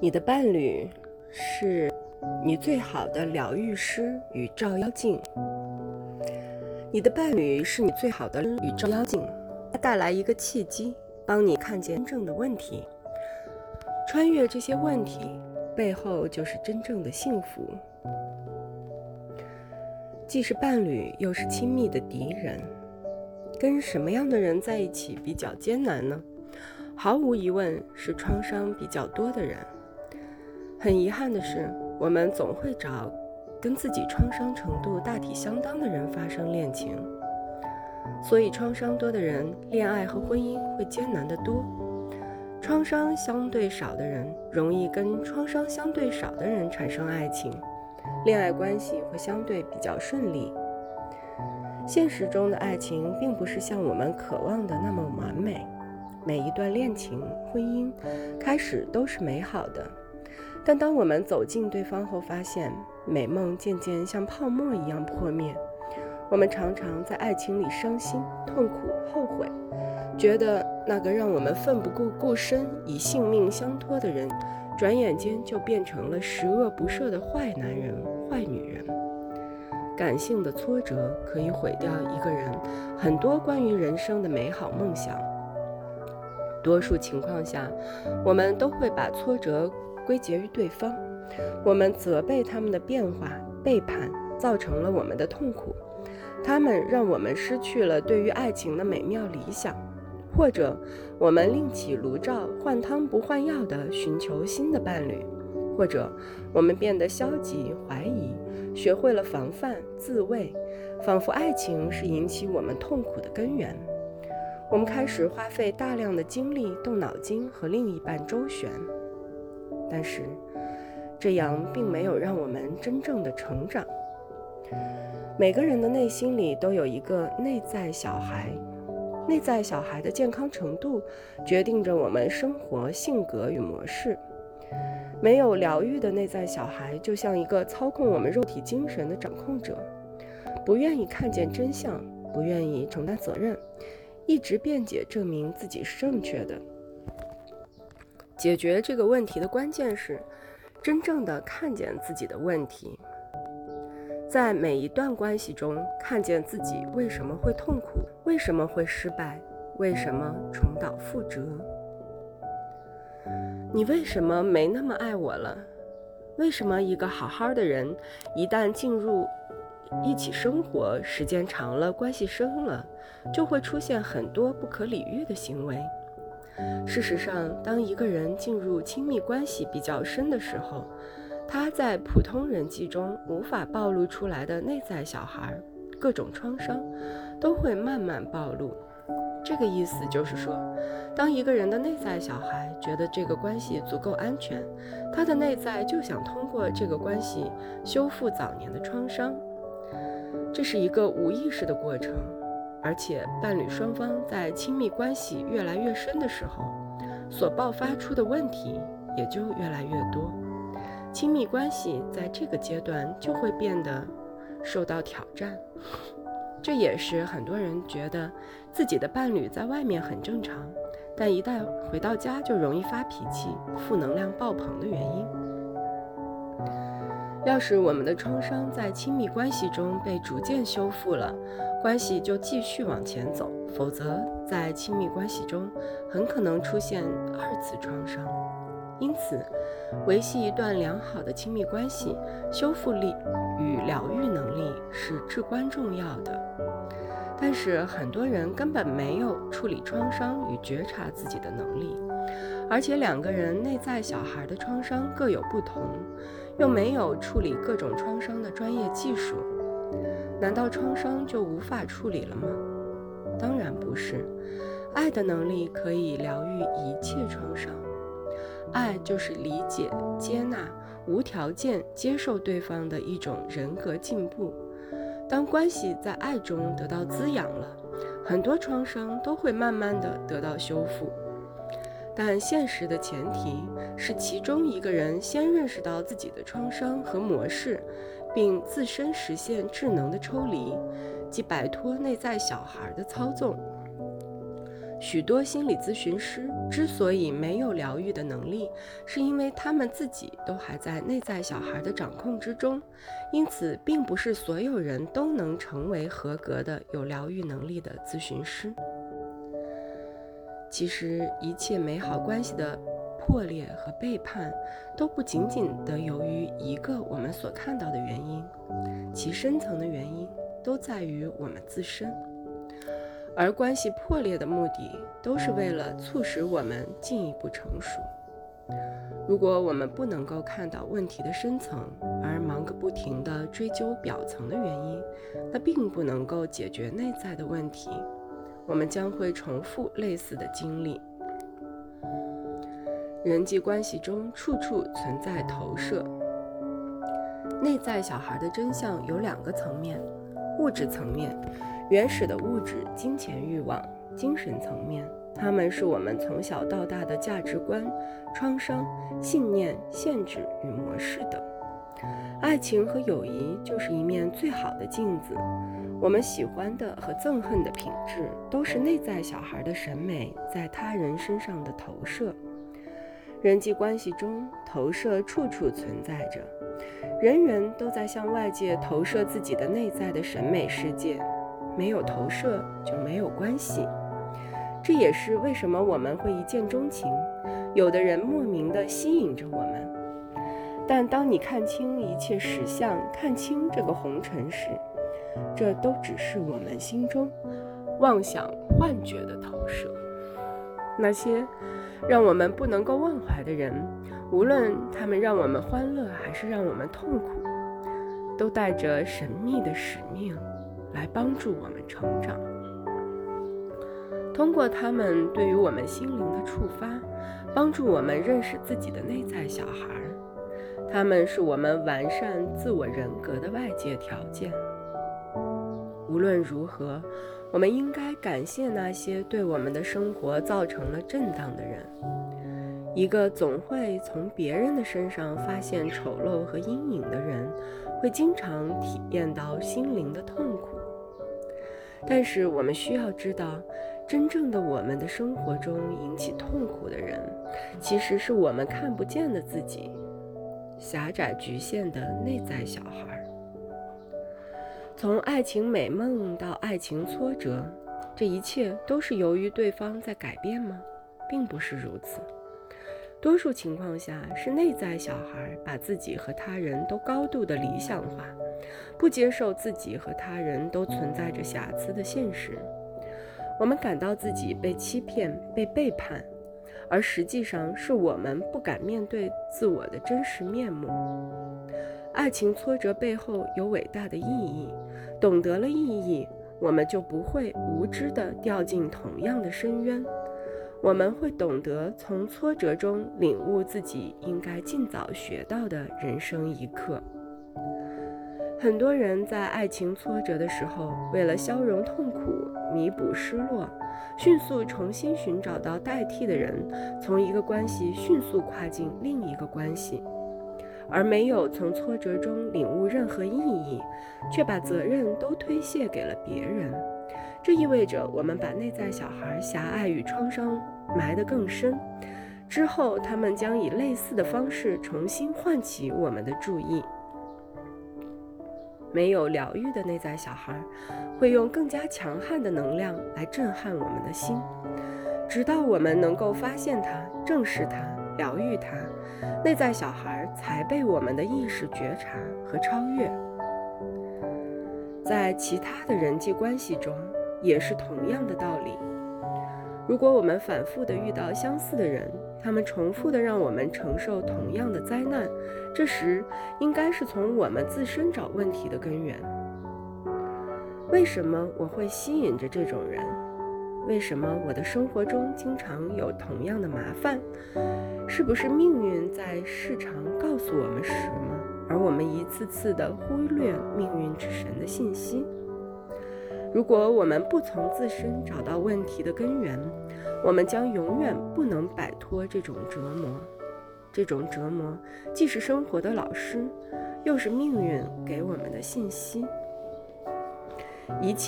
你的伴侣是你最好的疗愈师与照妖镜。你的伴侣是你最好的与照妖镜，它带来一个契机，帮你看见真正的问题，穿越这些问题，背后就是真正的幸福。既是伴侣，又是亲密的敌人。跟什么样的人在一起比较艰难呢？毫无疑问是创伤比较多的人。很遗憾的是，我们总会找跟自己创伤程度大体相当的人发生恋情，所以创伤多的人，恋爱和婚姻会艰难得多。创伤相对少的人，容易跟创伤相对少的人产生爱情，恋爱关系会相对比较顺利。现实中的爱情并不是像我们渴望的那么完美，每一段恋情、婚姻开始都是美好的，但当我们走近对方后，发现美梦渐渐像泡沫一样破灭。我们常常在爱情里伤心、痛苦、后悔，觉得那个让我们奋不顾顾身以性命相托的人，转眼间就变成了十恶不赦的坏男人、坏女人。感性的挫折可以毁掉一个人很多关于人生的美好梦想。多数情况下，我们都会把挫折归结于对方，我们责备他们的变化、背叛，造成了我们的痛苦。他们让我们失去了对于爱情的美妙理想，或者我们另起炉灶，换汤不换药地寻求新的伴侣。或者我们变得消极、怀疑，学会了防范、自卫，仿佛爱情是引起我们痛苦的根源。我们开始花费大量的精力动脑筋和另一半周旋，但是这样并没有让我们真正的成长。每个人的内心里都有一个内在小孩，内在小孩的健康程度决定着我们生活性格与模式。没有疗愈的内在小孩，就像一个操控我们肉体精神的掌控者，不愿意看见真相，不愿意承担责任，一直辩解证明自己是正确的。解决这个问题的关键是，真正的看见自己的问题，在每一段关系中看见自己为什么会痛苦，为什么会失败，为什么重蹈覆辙。你为什么没那么爱我了？为什么一个好好的人，一旦进入一起生活，时间长了，关系深了，就会出现很多不可理喻的行为？事实上，当一个人进入亲密关系比较深的时候，他在普通人际中无法暴露出来的内在小孩，各种创伤，都会慢慢暴露。这个意思就是说，当一个人的内在小孩觉得这个关系足够安全，他的内在就想通过这个关系修复早年的创伤。这是一个无意识的过程，而且伴侣双方在亲密关系越来越深的时候，所爆发出的问题也就越来越多。亲密关系在这个阶段就会变得受到挑战。这也是很多人觉得自己的伴侣在外面很正常，但一旦回到家就容易发脾气、负能量爆棚的原因。要是我们的创伤在亲密关系中被逐渐修复了，关系就继续往前走；否则，在亲密关系中很可能出现二次创伤。因此，维系一段良好的亲密关系，修复力与疗愈能力是至关重要的。但是，很多人根本没有处理创伤与觉察自己的能力，而且两个人内在小孩的创伤各有不同，又没有处理各种创伤的专业技术。难道创伤就无法处理了吗？当然不是，爱的能力可以疗愈一切创伤。爱就是理解、接纳、无条件接受对方的一种人格进步。当关系在爱中得到滋养了，很多创伤都会慢慢的得到修复。但现实的前提是，其中一个人先认识到自己的创伤和模式，并自身实现智能的抽离，即摆脱内在小孩的操纵。许多心理咨询师之所以没有疗愈的能力，是因为他们自己都还在内在小孩的掌控之中，因此，并不是所有人都能成为合格的有疗愈能力的咨询师。其实，一切美好关系的破裂和背叛，都不仅仅的由于一个我们所看到的原因，其深层的原因都在于我们自身。而关系破裂的目的，都是为了促使我们进一步成熟。如果我们不能够看到问题的深层，而忙个不停地追究表层的原因，那并不能够解决内在的问题。我们将会重复类似的经历。人际关系中处处存在投射。内在小孩的真相有两个层面：物质层面。原始的物质、金钱欲望、精神层面，它们是我们从小到大的价值观、创伤、信念、限制与模式等。爱情和友谊就是一面最好的镜子，我们喜欢的和憎恨的品质，都是内在小孩的审美在他人身上的投射。人际关系中，投射处处存在着，人人都在向外界投射自己的内在的审美世界。没有投射就没有关系，这也是为什么我们会一见钟情，有的人莫名的吸引着我们。但当你看清一切实相，看清这个红尘时，这都只是我们心中妄想幻觉的投射。那些让我们不能够忘怀的人，无论他们让我们欢乐还是让我们痛苦，都带着神秘的使命。来帮助我们成长，通过他们对于我们心灵的触发，帮助我们认识自己的内在小孩。他们是我们完善自我人格的外界条件。无论如何，我们应该感谢那些对我们的生活造成了震荡的人。一个总会从别人的身上发现丑陋和阴影的人，会经常体验到心灵的痛苦。但是我们需要知道，真正的我们的生活中引起痛苦的人，其实是我们看不见的自己，狭窄局限的内在小孩。从爱情美梦到爱情挫折，这一切都是由于对方在改变吗？并不是如此。多数情况下，是内在小孩把自己和他人都高度的理想化。不接受自己和他人都存在着瑕疵的现实，我们感到自己被欺骗、被背叛，而实际上是我们不敢面对自我的真实面目。爱情挫折背后有伟大的意义，懂得了意义，我们就不会无知地掉进同样的深渊。我们会懂得从挫折中领悟自己应该尽早学到的人生一课。很多人在爱情挫折的时候，为了消融痛苦、弥补失落，迅速重新寻找到代替的人，从一个关系迅速跨进另一个关系，而没有从挫折中领悟任何意义，却把责任都推卸给了别人。这意味着我们把内在小孩狭隘与创伤埋得更深，之后他们将以类似的方式重新唤起我们的注意。没有疗愈的内在小孩，会用更加强悍的能量来震撼我们的心，直到我们能够发现它、正视它、疗愈它，内在小孩才被我们的意识觉察和超越。在其他的人际关系中，也是同样的道理。如果我们反复的遇到相似的人，他们重复的让我们承受同样的灾难，这时应该是从我们自身找问题的根源。为什么我会吸引着这种人？为什么我的生活中经常有同样的麻烦？是不是命运在时常告诉我们什么，而我们一次次的忽略命运之神的信息？如果我们不从自身找到问题的根源，我们将永远不能摆脱这种折磨。这种折磨既是生活的老师，又是命运给我们的信息。一切。